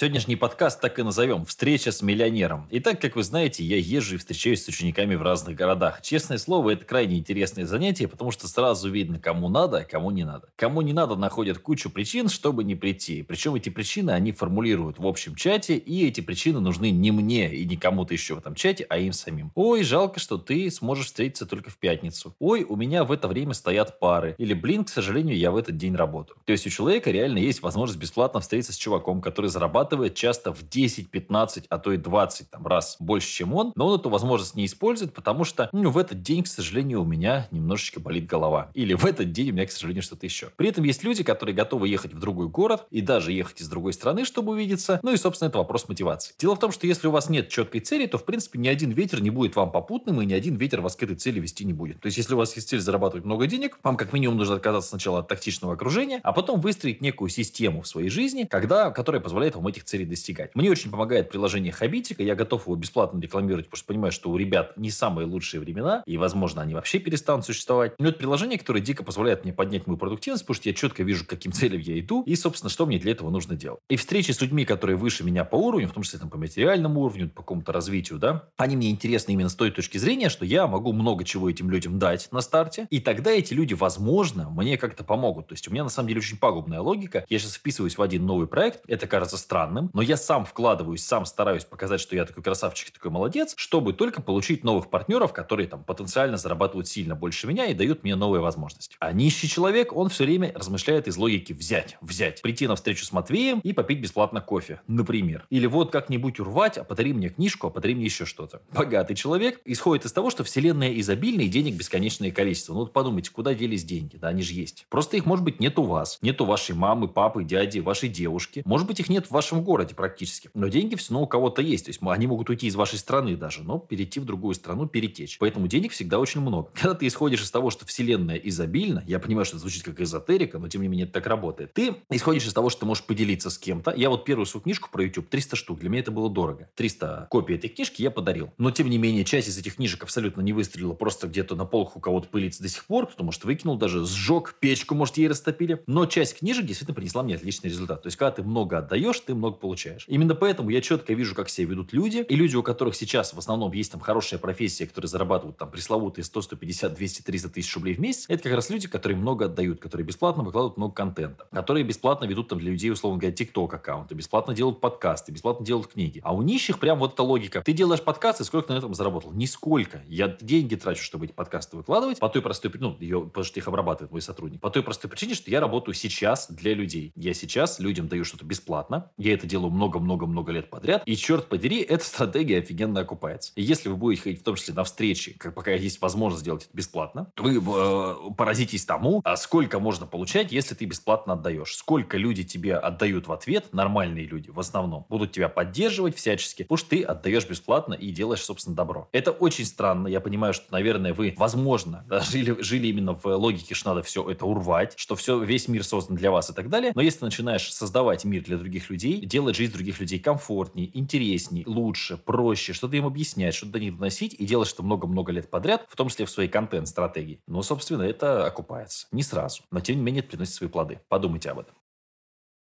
Сегодняшний подкаст так и назовем «Встреча с миллионером». И так, как вы знаете, я езжу и встречаюсь с учениками в разных городах. Честное слово, это крайне интересное занятие, потому что сразу видно, кому надо, а кому не надо. Кому не надо, находят кучу причин, чтобы не прийти. Причем эти причины они формулируют в общем чате, и эти причины нужны не мне и не кому-то еще в этом чате, а им самим. Ой, жалко, что ты сможешь встретиться только в пятницу. Ой, у меня в это время стоят пары. Или, блин, к сожалению, я в этот день работаю. То есть у человека реально есть возможность бесплатно встретиться с чуваком, который зарабатывает зарабатывает часто в 10, 15, а то и 20 там, раз больше, чем он, но он эту возможность не использует, потому что ну, в этот день, к сожалению, у меня немножечко болит голова. Или в этот день у меня, к сожалению, что-то еще. При этом есть люди, которые готовы ехать в другой город и даже ехать из другой страны, чтобы увидеться. Ну и, собственно, это вопрос мотивации. Дело в том, что если у вас нет четкой цели, то, в принципе, ни один ветер не будет вам попутным, и ни один ветер вас к этой цели вести не будет. То есть, если у вас есть цель зарабатывать много денег, вам как минимум нужно отказаться сначала от тактичного окружения, а потом выстроить некую систему в своей жизни, когда, которая позволяет вам этих целей достигать. Мне очень помогает приложение Хабитика. Я готов его бесплатно рекламировать, потому что понимаю, что у ребят не самые лучшие времена, и, возможно, они вообще перестанут существовать. Но это приложение, которое дико позволяет мне поднять мою продуктивность, потому что я четко вижу, к каким целям я иду, и, собственно, что мне для этого нужно делать. И встречи с людьми, которые выше меня по уровню, в том числе там, по материальному уровню, по какому-то развитию, да, они мне интересны именно с той точки зрения, что я могу много чего этим людям дать на старте, и тогда эти люди, возможно, мне как-то помогут. То есть у меня на самом деле очень пагубная логика. Я сейчас вписываюсь в один новый проект, это кажется странным, но я сам вкладываюсь, сам стараюсь показать, что я такой красавчик, такой молодец, чтобы только получить новых партнеров, которые там потенциально зарабатывают сильно больше меня и дают мне новые возможности. А нищий человек, он все время размышляет из логики взять, взять, прийти на встречу с Матвеем и попить бесплатно кофе, например. Или вот как-нибудь урвать, а подари мне книжку, а подари мне еще что-то. Богатый человек исходит из того, что вселенная изобильная и денег бесконечное количество. Ну вот подумайте, куда делись деньги? Да, они же есть. Просто их, может быть, нет у вас. Нет у вашей мамы, папы, дяди, вашей девушки. Может быть, их нет в вашем городе практически. Но деньги все равно у кого-то есть. То есть они могут уйти из вашей страны даже, но перейти в другую страну, перетечь. Поэтому денег всегда очень много. Когда ты исходишь из того, что вселенная изобильна, я понимаю, что это звучит как эзотерика, но тем не менее это так работает. Ты исходишь из того, что ты можешь поделиться с кем-то. Я вот первую свою книжку про YouTube, 300 штук, для меня это было дорого. 300 копий этой книжки я подарил. Но тем не менее, часть из этих книжек абсолютно не выстрелила, просто где-то на полках у кого-то пылится до сих пор, кто может выкинул даже, сжег, печку, может, ей растопили. Но часть книжек действительно принесла мне отличный результат. То есть, когда ты много отдаешь, ты много получаешь. Именно поэтому я четко вижу, как себя ведут люди. И люди, у которых сейчас в основном есть там хорошая профессия, которые зарабатывают там пресловутые 100, 150, 200, 300 тысяч рублей в месяц, это как раз люди, которые много отдают, которые бесплатно выкладывают много контента, которые бесплатно ведут там для людей, условно говоря, TikTok аккаунты, бесплатно делают подкасты, бесплатно делают книги. А у нищих прям вот эта логика. Ты делаешь подкасты, сколько на этом заработал? Нисколько. Я деньги трачу, чтобы эти подкасты выкладывать, по той простой причине, ну, ее, потому что их обрабатывает мой сотрудник, по той простой причине, что я работаю сейчас для людей. Я сейчас людям даю что-то бесплатно, я это делаю много-много-много лет подряд, и черт подери, эта стратегия офигенно окупается. И если вы будете ходить в том числе на встречи, как пока есть возможность сделать это бесплатно, вы э, поразитесь тому, а сколько можно получать, если ты бесплатно отдаешь. Сколько люди тебе отдают в ответ, нормальные люди в основном, будут тебя поддерживать всячески, потому что ты отдаешь бесплатно и делаешь, собственно, добро. Это очень странно. Я понимаю, что, наверное, вы, возможно, жили, жили именно в логике, что надо все это урвать, что все, весь мир создан для вас и так далее. Но если ты начинаешь создавать мир для других делать жизнь других людей комфортнее, интереснее, лучше, проще, что-то им объяснять, что-то до них доносить и делать что много-много лет подряд, в том числе в своей контент-стратегии. Но, собственно, это окупается. Не сразу. Но, тем не менее, это приносит свои плоды. Подумайте об этом.